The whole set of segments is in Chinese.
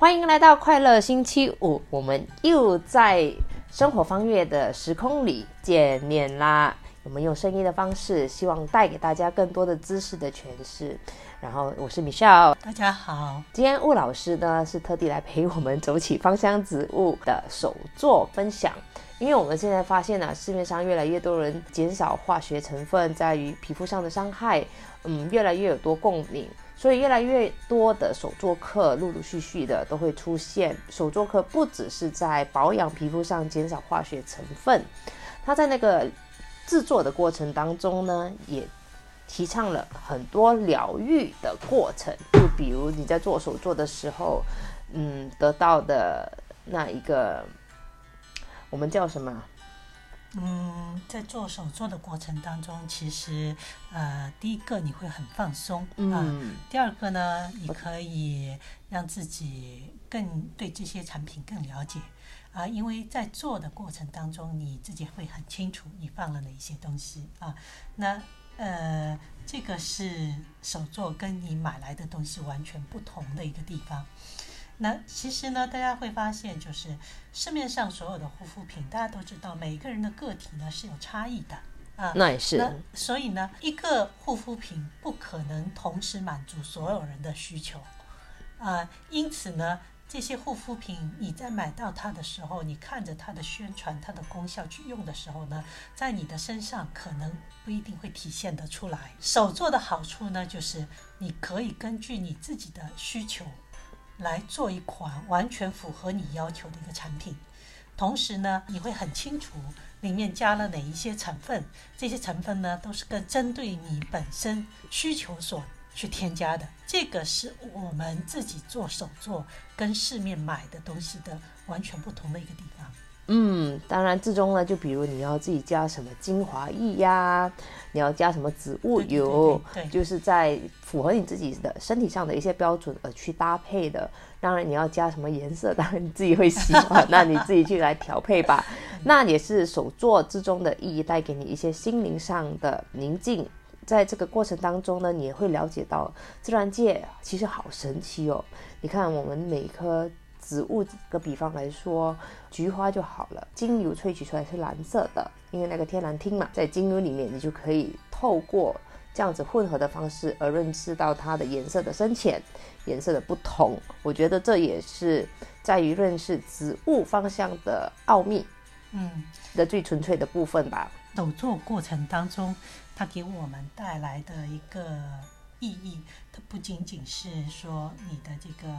欢迎来到快乐星期五，我们又在生活方月的时空里见面啦。我们用声音的方式，希望带给大家更多的知识的诠释。然后我是 Michelle，大家好。今天吴老师呢是特地来陪我们走起芳香植物的手作分享，因为我们现在发现呢，市面上越来越多人减少化学成分在于皮肤上的伤害，嗯，越来越有多共鸣，所以越来越多的手作课陆陆续续的都会出现。手作课不只是在保养皮肤上减少化学成分，它在那个制作的过程当中呢，也提倡了很多疗愈的过程。就比如你在做手作的时候，嗯，得到的那一个，我们叫什么？嗯，在做手作的过程当中，其实呃，第一个你会很放松啊，第二个呢，你可以让自己更对这些产品更了解啊，因为在做的过程当中，你自己会很清楚你放了哪些东西啊。那呃，这个是手作跟你买来的东西完全不同的一个地方。那其实呢，大家会发现，就是市面上所有的护肤品，大家都知道，每个人的个体呢是有差异的啊。那也是。那所以呢，一个护肤品不可能同时满足所有人的需求啊。因此呢，这些护肤品你在买到它的时候，你看着它的宣传、它的功效去用的时候呢，在你的身上可能不一定会体现得出来。手做的好处呢，就是你可以根据你自己的需求。来做一款完全符合你要求的一个产品，同时呢，你会很清楚里面加了哪一些成分，这些成分呢都是跟针对你本身需求所去添加的。这个是我们自己做手作跟市面买的东西的完全不同的一个地方。嗯，当然，之中呢，就比如你要自己加什么精华液呀，你要加什么植物油，对，就是在符合你自己的身体上的一些标准而去搭配的。当然，你要加什么颜色，当然你自己会喜欢，那你自己去来调配吧。那也是手作之中的意义，带给你一些心灵上的宁静。在这个过程当中呢，你也会了解到自然界其实好神奇哦。你看，我们每一颗。植物个比方来说，菊花就好了，精油萃取出来是蓝色的，因为那个天蓝烃嘛，在精油里面，你就可以透过这样子混合的方式而认识到它的颜色的深浅、颜色的不同。我觉得这也是在于认识植物方向的奥秘，嗯，的最纯粹的部分吧。手作过程当中，它给我们带来的一个意义，它不仅仅是说你的这个。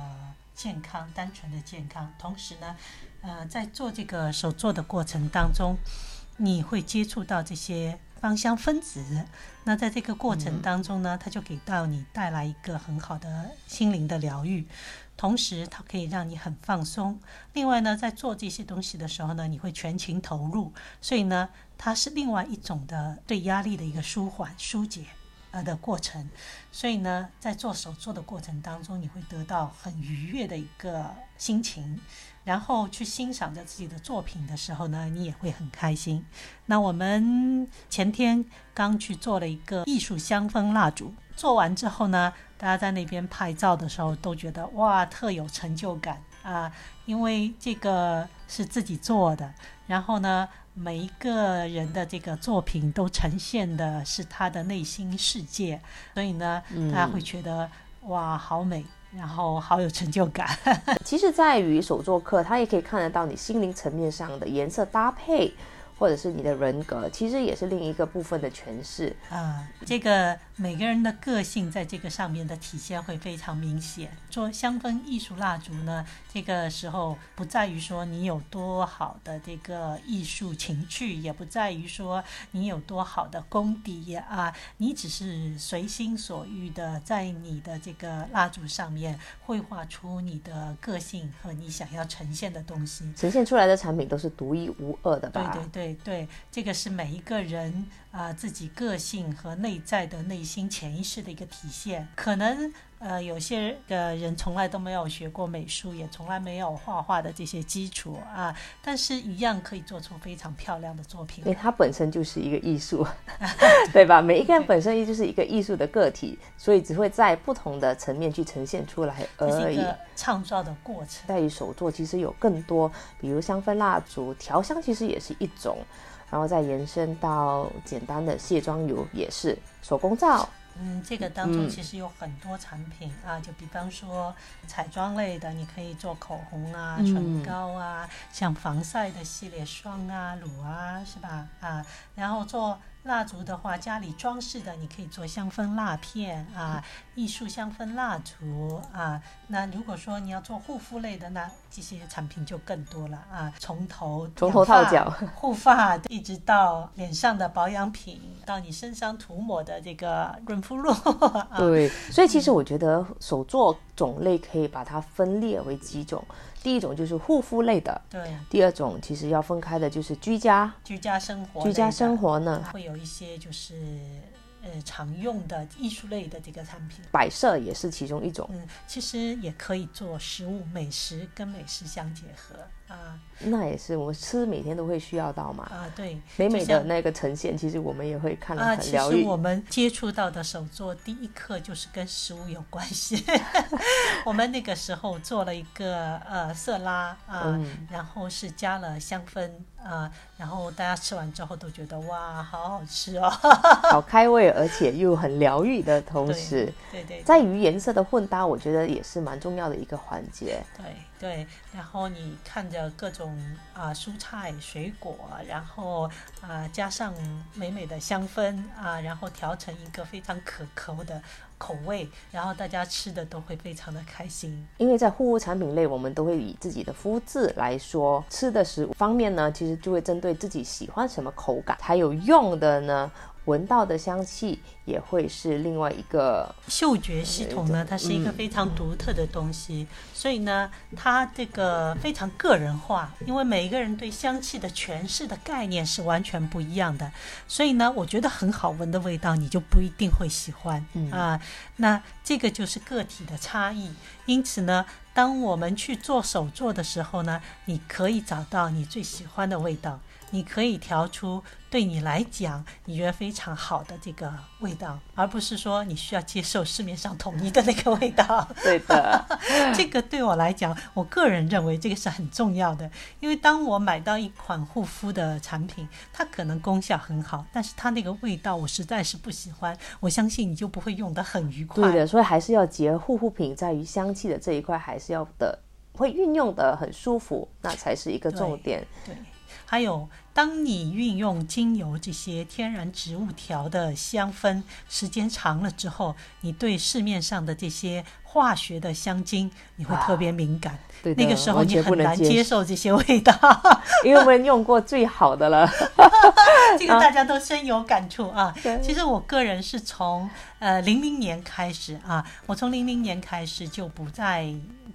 健康，单纯的健康。同时呢，呃，在做这个手做的过程当中，你会接触到这些芳香分子。那在这个过程当中呢，它就给到你带来一个很好的心灵的疗愈。同时，它可以让你很放松。另外呢，在做这些东西的时候呢，你会全情投入。所以呢，它是另外一种的对压力的一个舒缓、疏解。呃的过程，所以呢，在做手作的过程当中，你会得到很愉悦的一个心情，然后去欣赏着自己的作品的时候呢，你也会很开心。那我们前天刚去做了一个艺术香氛蜡烛，做完之后呢，大家在那边拍照的时候都觉得哇，特有成就感啊，因为这个是自己做的，然后呢。每一个人的这个作品都呈现的是他的内心世界，所以呢，大家会觉得哇，好美，然后好有成就感。其实，在于手作课，他也可以看得到你心灵层面上的颜色搭配。或者是你的人格，其实也是另一个部分的诠释啊。这个每个人的个性在这个上面的体现会非常明显。做香氛艺术蜡烛呢，这个时候不在于说你有多好的这个艺术情趣，也不在于说你有多好的功底啊，你只是随心所欲的在你的这个蜡烛上面绘画出你的个性和你想要呈现的东西，呈现出来的产品都是独一无二的吧？对对对。对，这个是每一个人啊自己个性和内在的内心潜意识的一个体现。可能呃，有些的人从来都没有学过美术，也从来没有画画的这些基础啊，但是一样可以做出非常漂亮的作品因为。它本身就是一个艺术，对吧？每一个人本身就是一个艺术的个体，所以只会在不同的层面去呈现出来而已。创造的过程。在于手作其实有更多，比如香氛蜡烛、调香，其实也是一种，然后再延伸到简单的卸妆油，也是手工皂。嗯，这个当中嗯其实有很多产品、啊，就比方说彩妆类的，你可以做口红啊、嗯唇膏啊，像防晒的系列霜啊、乳啊，是吧？啊，然后做蜡烛的话，家里装饰的你可以做香氛蜡片啊、艺术香氛蜡烛啊。那如果说你要做护肤类的，那这些产品就更多了啊，从头从头到脚护发，一直到脸上的保养品，到你身上涂抹的这个润肤露。啊，对，所以其实我觉得手作种类可以把它分裂为几种，第一种就是护肤类的，对，第二种其实要分开的就是居家，居家生活，居家生活呢，会有一些就是呃常用的艺术类的这个产品。摆设也是其中一种。嗯，其实也可以做食物，美食跟美食相结合啊那也是我们吃每天都会需要到嘛，啊，对，美美的那个呈现，其实我们也会看了啊，很疗愈。其实我们接触到的手作第一课就是跟食物有关系。我们那个时候做了一个呃色拉啊，嗯然后是加了香氛啊，然后大家吃完之后都觉得哇，好好吃哦。好开胃，而且又很疗愈的同时，对对在于颜色的混搭，我觉得也是蛮重要的一个环节。对对，然后你看着各种啊、蔬菜水果，然后啊、加上美美的香氛啊，然后调成一个非常可口的口味，然后大家吃的都会非常的开心。因为在护肤产品类，我们都会以自己的肤质来说，吃的食物方面呢，其实就会针对自己喜欢什么口感，还有用的呢，闻到的香气也会是另外一个嗅觉系统呢，它是一个非常独特的东西，所以呢，它这个非常个人化，因为每一个人对香气的诠释的概念是完全不一样的，所以呢，我觉得很好闻的味道，你就不一定会喜欢、嗯。啊。那这个就是个体的差异，因此呢，当我们去做手作的时候呢，你可以找到你最喜欢的味道。你可以调出对你来讲你觉得非常好的这个味道，而不是说你需要接受市面上统一的那个味道。对的，这个对我来讲，我个人认为这个是很重要的，因为当我买到一款护肤的产品，它可能功效很好，但是它那个味道我实在是不喜欢，我相信你就不会用得很愉快。对的，所以还是要结合护肤品在于香气的这一块，还是要的会运用的很舒服，那才是一个重点。对，还有，当你运用精油这些天然植物调的香氛，时间长了之后，你对市面上的这些化学的香精，你会特别敏感。对，那个时候你很难接受，这些味道，因为我们用过最好的了。这个大家都深有感触啊。对其实我个人是从呃零零年开始啊，我从零零年开始就不再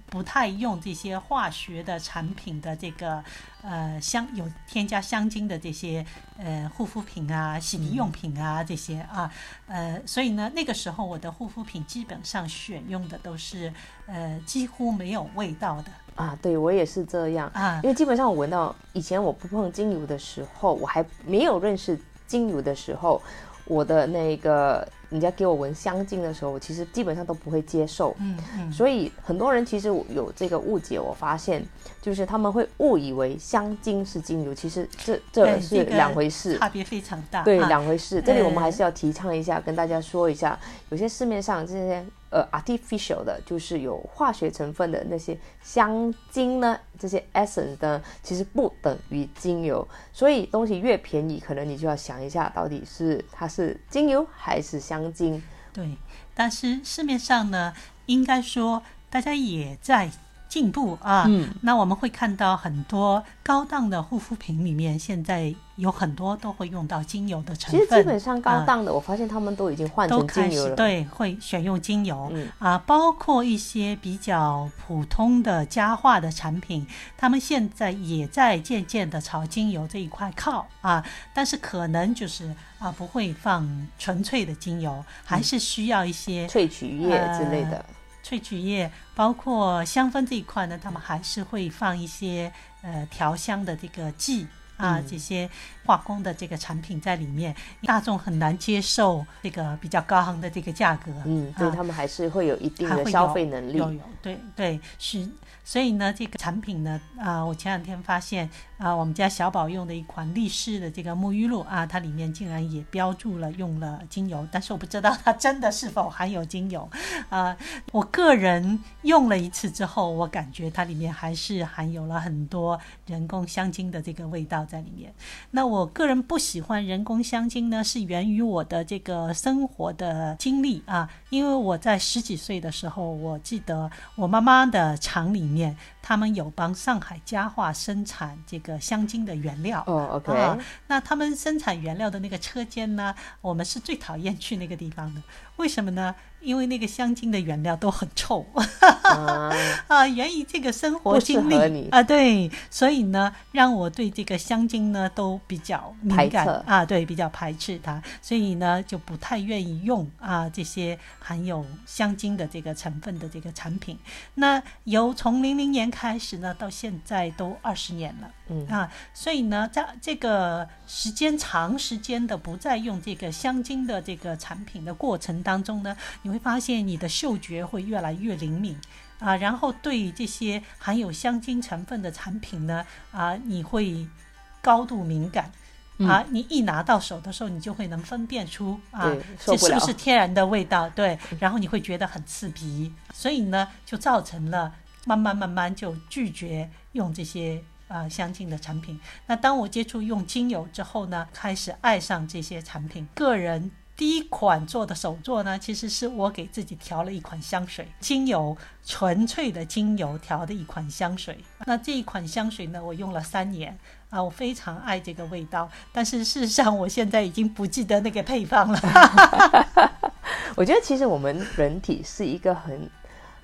不太用这些化学的产品的这个呃香有添加香精的这些呃护肤品啊、洗涤用品啊这些啊，呃，所以呢那个时候我的护肤品基本上选用的都是呃几乎没有味道的啊，对我也是这样。啊因为基本上我闻到以前我不碰精油的时候，我还没有认识精油的时候，我的那个人家给我闻香精的时候，我其实基本上都不会接受。嗯嗯。所以很多人其实有这个误解，我发现就是他们会误以为香精是精油，其实这这是两回事。差别非常大。对，啊两回事。这里我们呃还是要提倡一下，跟大家说一下，有些市面上这些呃 artificial 的，就是有化学成分的那些香精呢，这些 essence 呢，其实不等于精油。所以东西越便宜，可能你就要想一下，到底是它是精油还是香精。对，但是市面上呢，应该说大家也在进步啊。嗯，那我们会看到很多高档的护肤品里面，现在有很多都会用到精油的成其分。实基本上高啊档的，我发现他们都已经换成都开精油对会选用精油、嗯啊，包括一些比较普通的家化的产品，他们现在也在渐渐的朝精油这一块靠啊，但是可能就是啊不会放纯粹的精油，还是需要一些、萃取液之类的。呃萃取液，包括香氛这一块呢，他们还是会放一些呃调香的这个剂啊，这些化工的这个产品在里面，大众很难接受这个比较高昂的这个价格。嗯，对啊他们还是会有一定的消费能力。有有，对对是，所以呢，这个产品呢，啊、我前两天发现啊、我们家小宝用的一款力士的这个沐浴露啊，它里面竟然也标注了用了精油，但是我不知道它真的是否含有精油 啊、我个人用了一次之后，我感觉它里面还是含有了很多人工香精的这个味道在里面。那我个人不喜欢人工香精呢，是源于我的这个生活的经历啊。因为我在十几岁的时候，我记得我妈妈的厂里面，他们有帮上海家化生产这个香精的原料。哦，OK，、啊，那他们生产原料的那个车间呢，我们是最讨厌去那个地方的。为什么呢？因为那个香精的原料都很臭。啊，啊，源于这个生活经历。啊，对，所以呢，让我对这个香精呢都比较敏感。啊，对，比较排斥它，所以呢就不太愿意用啊这些含有香精的这个成分的这个产品。那由从零零年开始呢，到现在都二十年了。嗯。啊，所以呢，在这个时间长时间的不再用这个香精的这个产品的过程当中呢，你会发现你的嗅觉会越来越灵敏啊，然后对这些含有香精成分的产品呢，啊，你会高度敏感。啊，你一拿到手的时候，你就会能分辨出啊这是不是天然的味道？对，然后你会觉得很刺鼻，所以呢，就造成了慢慢慢慢就拒绝用这些啊香精的产品。那当我接触用精油之后呢，开始爱上这些产品。个人第一款做的手作呢，其实是我给自己调了一款香水，精油纯粹的精油调的一款香水。那这一款香水呢，我用了三年。啊，我非常爱这个味道，但是事实上我现在已经不记得那个配方了。我觉得其实我们人体是一个很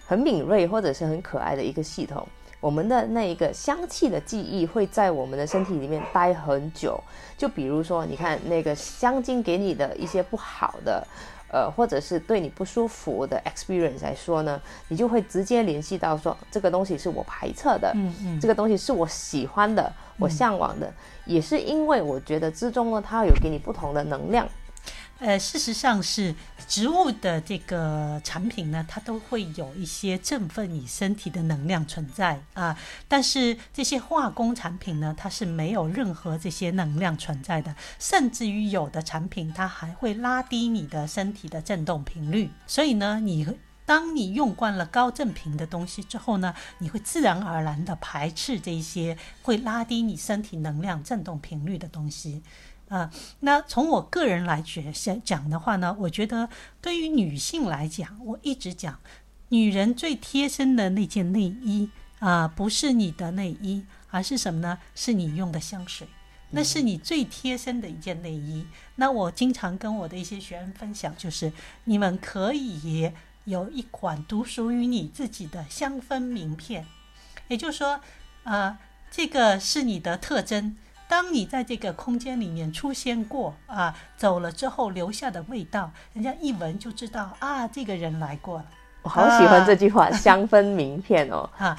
很敏锐或者是很可爱的一个系统。我们的那一个香气的记忆会在我们的身体里面待很久。就比如说，你看那个香精给你的一些不好的，呃，或者是对你不舒服的 experience 来说呢，你就会直接联系到说这个东西是我排斥的，嗯嗯这个东西是我喜欢的，我向往的，也是因为我觉得之中呢，它有给你不同的能量。呃，事实上是植物的这个产品呢，它都会有一些振奋你身体的能量存在啊。但是这些化工产品呢，它是没有任何这些能量存在的，甚至于有的产品它还会拉低你的身体的振动频率。所以呢，你当你用惯了高振频的东西之后呢，你会自然而然的排斥这些会拉低你身体能量振动频率的东西。啊，那从我个人来觉讲的话呢，我觉得对于女性来讲，我一直讲，女人最贴身的那件内衣啊，不是你的内衣，而是什么呢？是你用的香水，那是你最贴身的一件内衣。那我经常跟我的一些学员分享，就是你们可以有一款独属于你自己的香氛名片，也就是说，啊，这个是你的特征。当你在这个空间里面出现过啊，走了之后留下的味道，人家一闻就知道啊，这个人来过了。我好喜欢这句话，香氛名片哦。啊，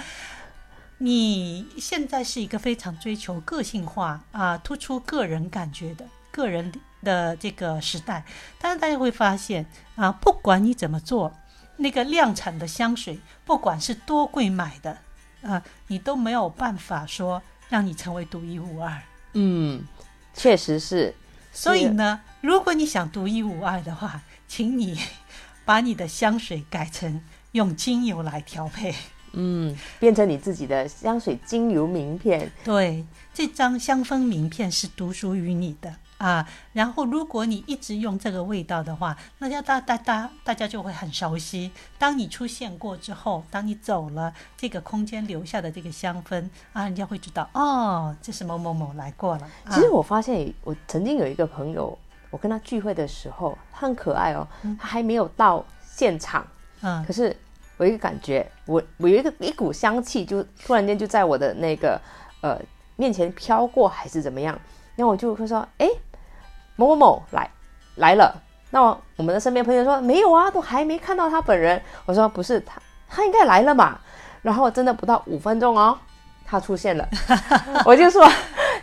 你现在是一个非常追求个性化啊，突出个人感觉的个人的这个时代，但是大家会发现啊，不管你怎么做，那个量产的香水，不管是多贵买的啊，你都没有办法说让你成为独一无二。嗯，确实是。所以呢，如果你想独一无二的话，请你把你的香水改成用精油来调配。嗯，变成你自己的香水精油名片。对，这张香氛名片是独属于你的啊。然后，如果你一直用这个味道的话，那要大大大大家就会很熟悉。当你出现过之后，当你走了，这个空间留下的这个香氛啊，人家会知道哦，这是某某某来过了。啊其实我发现，我曾经有一个朋友，我跟他聚会的时候，他很可爱哦，他还没有到现场，嗯可是我有一个感觉，我我有一个一股香气，就突然间就在我的那个呃面前飘过，还是怎么样？然后我就会说，哎，某某某来来了。那我们的身边朋友说没有啊，都还没看到他本人。我说不是他，他应该来了嘛。然后真的不到五分钟哦，他出现了。我就说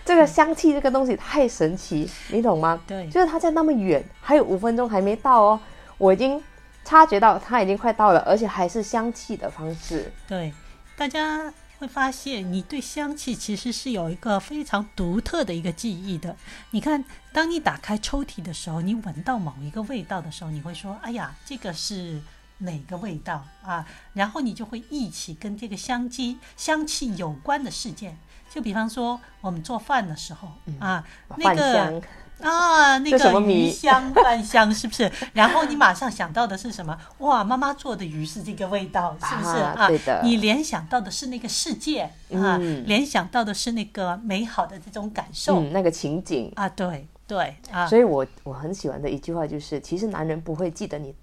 这个香气这个东西太神奇，你懂吗？对，就是他在那么远，还有五分钟还没到哦，我已经察觉到他已经快到了，而且还是香气的方式。对，大家会发现你对香气其实是有一个非常独特的一个记忆的。你看，当你打开抽屉的时候，你闻到某一个味道的时候，你会说：“哎呀，这个是。”哪个味道啊？然后你就会忆起跟这个香气香气有关的事件，就比方说我们做饭的时候啊，那个啊，那个鱼香饭香是不是？然后你马上想到的是什么？哇，妈妈做的鱼是这个味道，是不是啊？对的。你联想到的是那个世界啊，联想到的是那个美好的这种感受，那个情景啊，对对啊。所以我我很喜欢的一句话就是，其实男人不会记得你。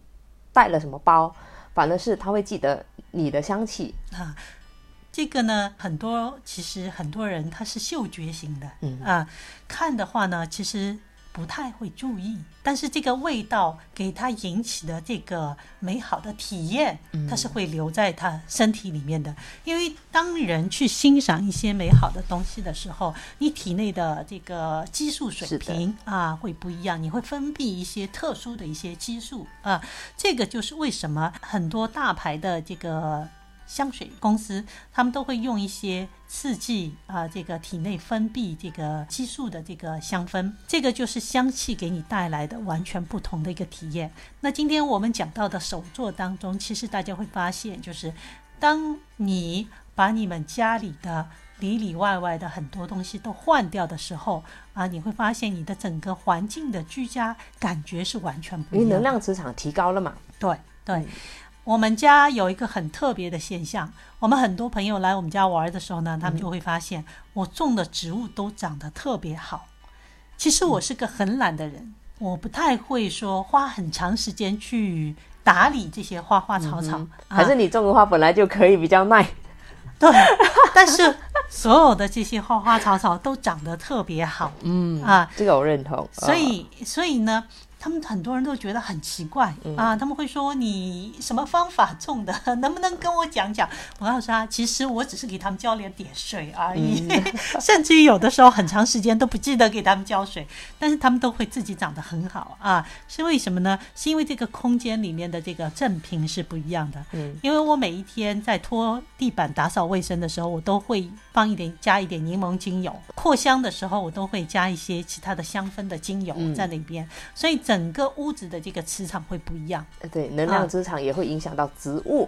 带了什么包，反而是他会记得你的香气啊。这个呢，很多其实很多人他是嗅觉型的，嗯啊，看的话呢，其实。不太会注意，但是这个味道给他引起的这个美好的体验，它是会留在他身体里面的。因为当人去欣赏一些美好的东西的时候，你体内的这个激素水平啊会不一样，你会分泌一些特殊的一些激素啊。这个就是为什么很多大牌的这个。香水公司，他们都会用一些刺激啊，这个体内分泌这个激素的这个香氛，这个就是香气给你带来的完全不同的一个体验。那今天我们讲到的手作当中，其实大家会发现，就是当你把你们家里的里里外外的很多东西都换掉的时候啊，你会发现你的整个环境的居家感觉是完全不一样，因为能量磁场提高了嘛。对对。我们家有一个很特别的现象，我们很多朋友来我们家玩的时候呢，他们就会发现我种的植物都长得特别好。其实我是个很懒的人，我不太会说花很长时间去打理这些花花草草。还是你种的花本来就可以比较耐。对，但是所有的这些花花草草都长得特别好。嗯啊，这个我认同。所以，所以呢？他们很多人都觉得很奇怪啊，他们会说你什么方法种的，能不能跟我讲讲？我告诉他，其实我只是给他们浇了点水而已，甚至于有的时候很长时间都不记得给他们浇水，但是他们都会自己长得很好啊。是为什么呢？是因为这个空间里面的这个正品是不一样的。嗯，因为我每一天在拖地板、打扫卫生的时候，我都会放一点加一点柠檬精油；扩香的时候，我都会加一些其他的香氛的精油在里边，所以。整个屋子的这个磁场会不一样，对，能量磁场也会影响到植物，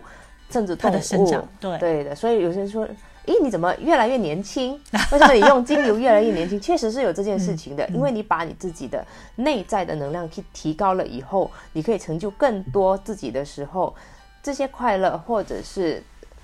甚至它的生长，对，对的。所以有些人说，咦，你怎么越来越年轻？为什么你用精油越来越年轻？确实是有这件事情的，因为你把你自己的内在的能量去提高了以后，你可以成就更多自己的时候，这些快乐或者是。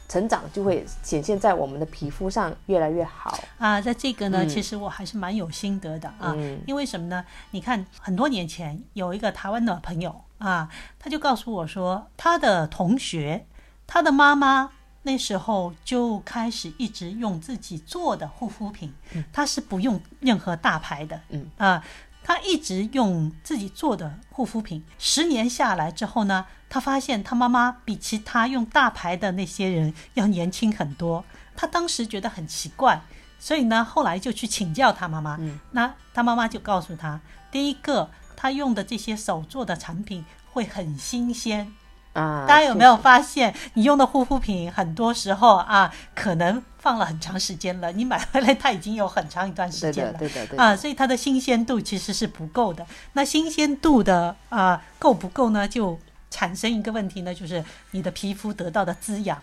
成长就会显现在我们的皮肤上越来越好啊！在这个呢，其实我还是蛮有心得的啊。因为什么呢？你看，很多年前有一个台湾的朋友啊，他就告诉我说，他的同学，他的妈妈那时候就开始一直用自己做的护肤品，他是不用任何大牌的，嗯啊。他一直用自己做的护肤品，十年下来之后呢，他发现他妈妈比其他用大牌的那些人要年轻很多。他当时觉得很奇怪，所以呢，后来就去请教他妈妈。那他妈妈就告诉他，第一个，他用的这些手做的产品会很新鲜。啊，大家有没有发现，你用的护肤品很多时候啊，可能放了很长时间了，你买回来它已经有很长一段时间了，对的，对的，啊，所以它的新鲜度其实是不够的。那新鲜度的啊够不够呢？就产生一个问题呢，就是你的皮肤得到的滋养。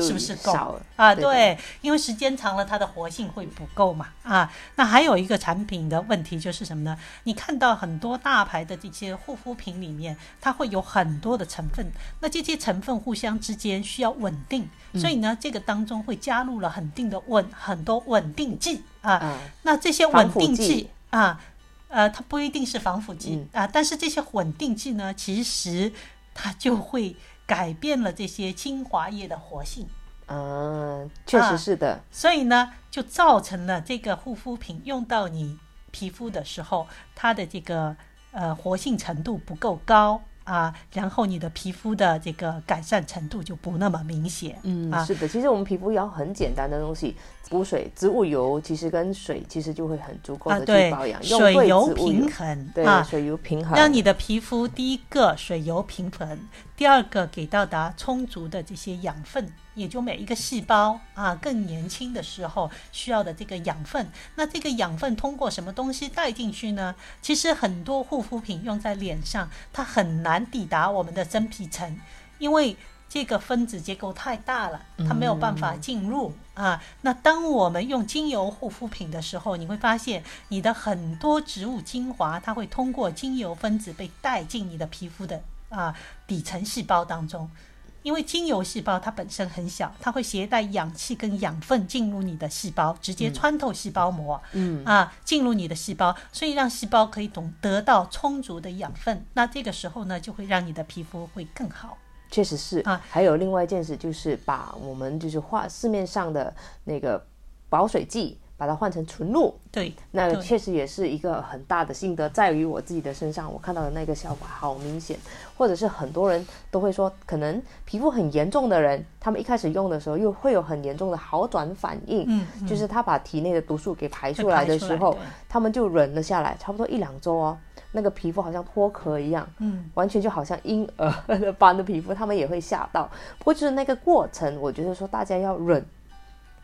是不是够啊？对，因为时间长了，它的活性会不够嘛。啊，那还有一个产品的问题就是什么呢？你看到很多大牌的这些护肤品里面，它会有很多的成分，那这些成分互相之间需要稳定，所以呢，这个当中会加入了很定的稳很多稳定剂啊。那这些稳定剂啊，呃，它不一定是防腐剂啊，但是这些稳定剂呢，其实它就会。改变了这些精华液的活性，嗯，确实是的。所以呢，就造成了这个护肤品用到你皮肤的时候，它的这个呃活性程度不够高啊，然后你的皮肤的这个改善程度就不那么明显。嗯，啊是的，其实我们皮肤要很简单的东西，补水、植物油，其实跟水其实就会很足够啊，的对去保养，，水油平衡对、啊，水油平衡，让你的皮肤第一个水油平衡，第二个给到达充足的这些养分，也就每一个细胞啊更年轻的时候需要的这个养分。那这个养分通过什么东西带进去呢？其实很多护肤品用在脸上，它很难抵达我们的真皮层，因为。这个分子结构太大了，它没有办法进入、啊。那当我们用精油护肤品的时候，你会发现你的很多植物精华，它会通过精油分子被带进你的皮肤的啊底层细胞当中。因为精油细胞它本身很小，它会携带氧气跟养分进入你的细胞，直接穿透细胞膜，嗯啊，进入你的细胞，所以让细胞可以懂得到充足的养分。那这个时候呢，就会让你的皮肤会更好。确实是啊。还有另外一件事，就是把我们就是画市面上的那个保水剂，把它换成纯露。对，那对确实也是一个很大的心得，在于我自己的身上，我看到的那个效果好明显。或者是很多人都会说，可能皮肤很严重的人，他们一开始用的时候又会有很严重的好转反应，嗯，嗯就是他把体内的毒素给排出来的时候，他们就忍了下来，差不多一两周哦，那个皮肤好像脱壳一样，嗯，完全就好像婴儿般的皮肤，他们也会吓到。不过就是那个过程，我觉得说大家要忍，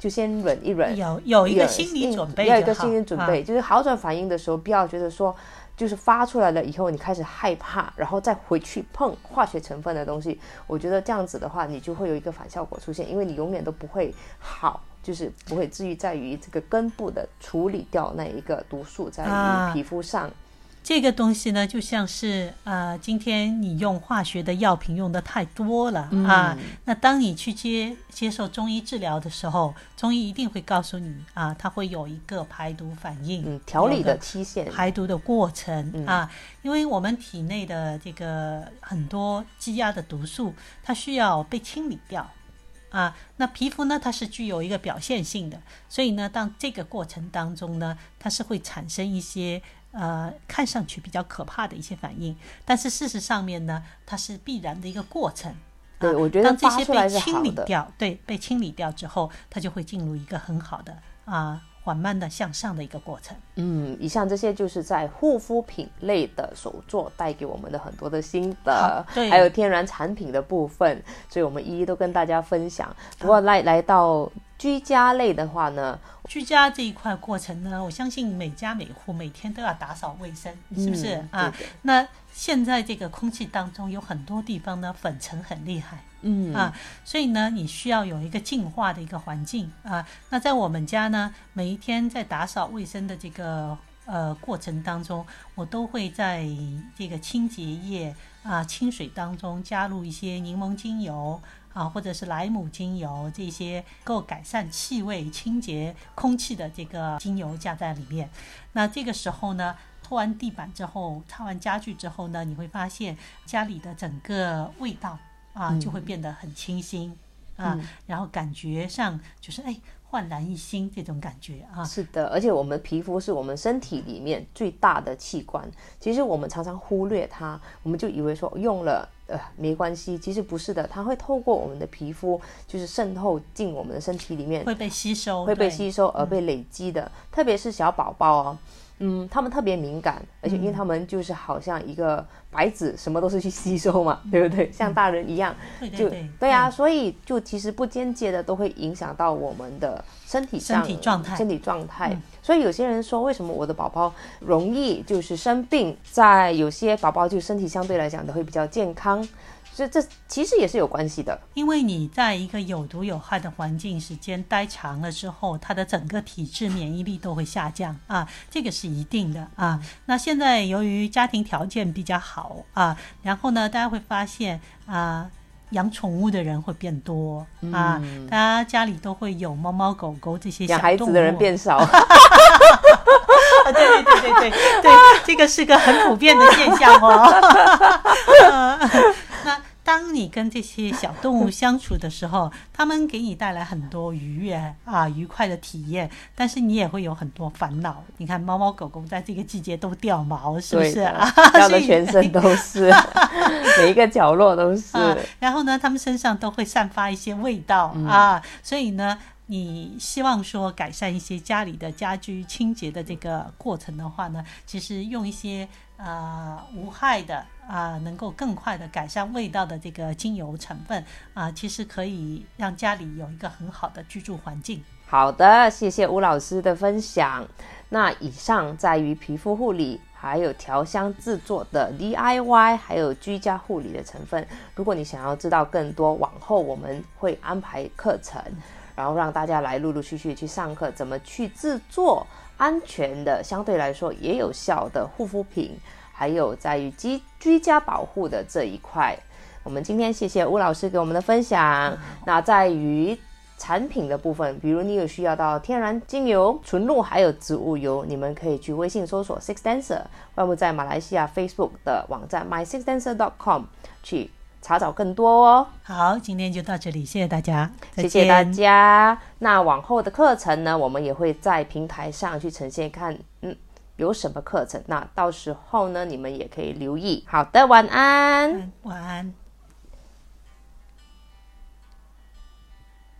就先忍一忍，有有一个心理准备要有一个心理准啊备，就是好转反应的时候，不要觉得说，就是发出来了以后你开始害怕，然后再回去碰化学成分的东西。我觉得这样子的话，你就会有一个反效果出现，因为你永远都不会好，就是不会至于在于这个根部的处理掉那一个毒素在皮肤上。这个东西呢，就像是呃，今天你用化学的药品用的太多了、啊，那当你去接接受中医治疗的时候，中医一定会告诉你啊，它会有一个排毒反应，嗯，调理的期限，排毒的过程、嗯啊，因为我们体内的这个很多积压的毒素，它需要被清理掉。啊，那皮肤呢，它是具有一个表现性的，所以呢，当这个过程当中呢，它是会产生一些呃看上去比较可怕的一些反应，但是事实上面呢，它是必然的一个过程。啊对我觉得当这些发出来被清理掉，对，被清理掉之后，它就会进入一个很好的啊缓慢的向上的一个过程。嗯，以上这些就是在护肤品类的手作带给我们的很多的心得，对还有天然产品的部分，所以我们一一都跟大家分享。不过来来到居家类的话呢，居家这一块过程呢，我相信每家每户每天都要打扫卫生，是不是、嗯啊？那现在这个空气当中有很多地方呢粉尘很厉害。嗯啊，所以呢，你需要有一个净化的一个环境啊。那在我们家呢，每一天在打扫卫生的这个呃过程当中，我都会在这个清洁液啊清水当中加入一些柠檬精油啊，或者是莱姆精油这些够改善气味、清洁空气的这个精油加在里面。那这个时候呢。拖完地板之后，擦完家具之后呢，你会发现家里的整个味道啊，就会变得很清新啊，然后感觉上就是哎焕然一新这种感觉啊。是的，而且我们皮肤是我们身体里面最大的器官，其实我们常常忽略它，我们就以为说用了呃没关系，其实不是的，它会透过我们的皮肤就是渗透进我们的身体里面，会被吸收，会被吸收而被累积的，特别是小宝宝哦。嗯，他们特别敏感，而且因为他们就是好像一个白纸，什么都是去吸收嘛，对不对？像大人一样，就对对。对啊，所以就其实不间接的都会影响到我们的身体上身体状态。身体状态。所以有些人说，为什么我的宝宝容易就是生病，在有些宝宝就身体相对来讲都会比较健康，这这其实也是有关系的。因为你在一个有毒有害的环境时间待长了之后，它的整个体质免疫力都会下降啊，这个是一定的啊。那现在由于家庭条件比较好啊，然后呢，大家会发现啊。养宠物的人会变多啊，大家家里都会有猫猫狗狗这些小养孩。子的人变少，啊，对对对对对对，这个是个很普遍的现象哦。你跟这些小动物 相处的时候，它们给你带来很多愉悦啊、愉快的体验，但是你也会有很多烦恼。你看，猫猫狗狗在这个季节都掉毛，是不是啊？掉的全身都是，每一个角落都是。然后呢，它们身上都会散发一些味道啊，所以呢。你希望说改善一些家里的家居清洁的这个过程的话呢，其实用一些呃无害的啊，能够更快的改善味道的这个精油成分啊，其实可以让家里有一个很好的居住环境。好的，谢谢吴老师的分享。那以上在于皮肤护理还有调香制作的 DIY，还有居家护理的成分。如果你想要知道更多，往后我们会安排课程。然后让大家来陆陆续续去上课，怎么去制作安全的、相对来说也有效的护肤品，还有在于居居家保护的这一块。我们今天谢谢吴老师给我们的分享。那在于产品的部分，比如你有需要到天然精油、纯露还有植物油，你们可以去微信搜索 Six Dancer，或者在马来西亚 Facebook 的网站 MySixDancer.com 去。查找更多哦。好，今天就到这里，谢谢大家，谢谢大家。那往后的课程呢，我们也会在平台上去呈现，看嗯有什么课程。那到时候呢，你们也可以留意。好的，晚安，晚安。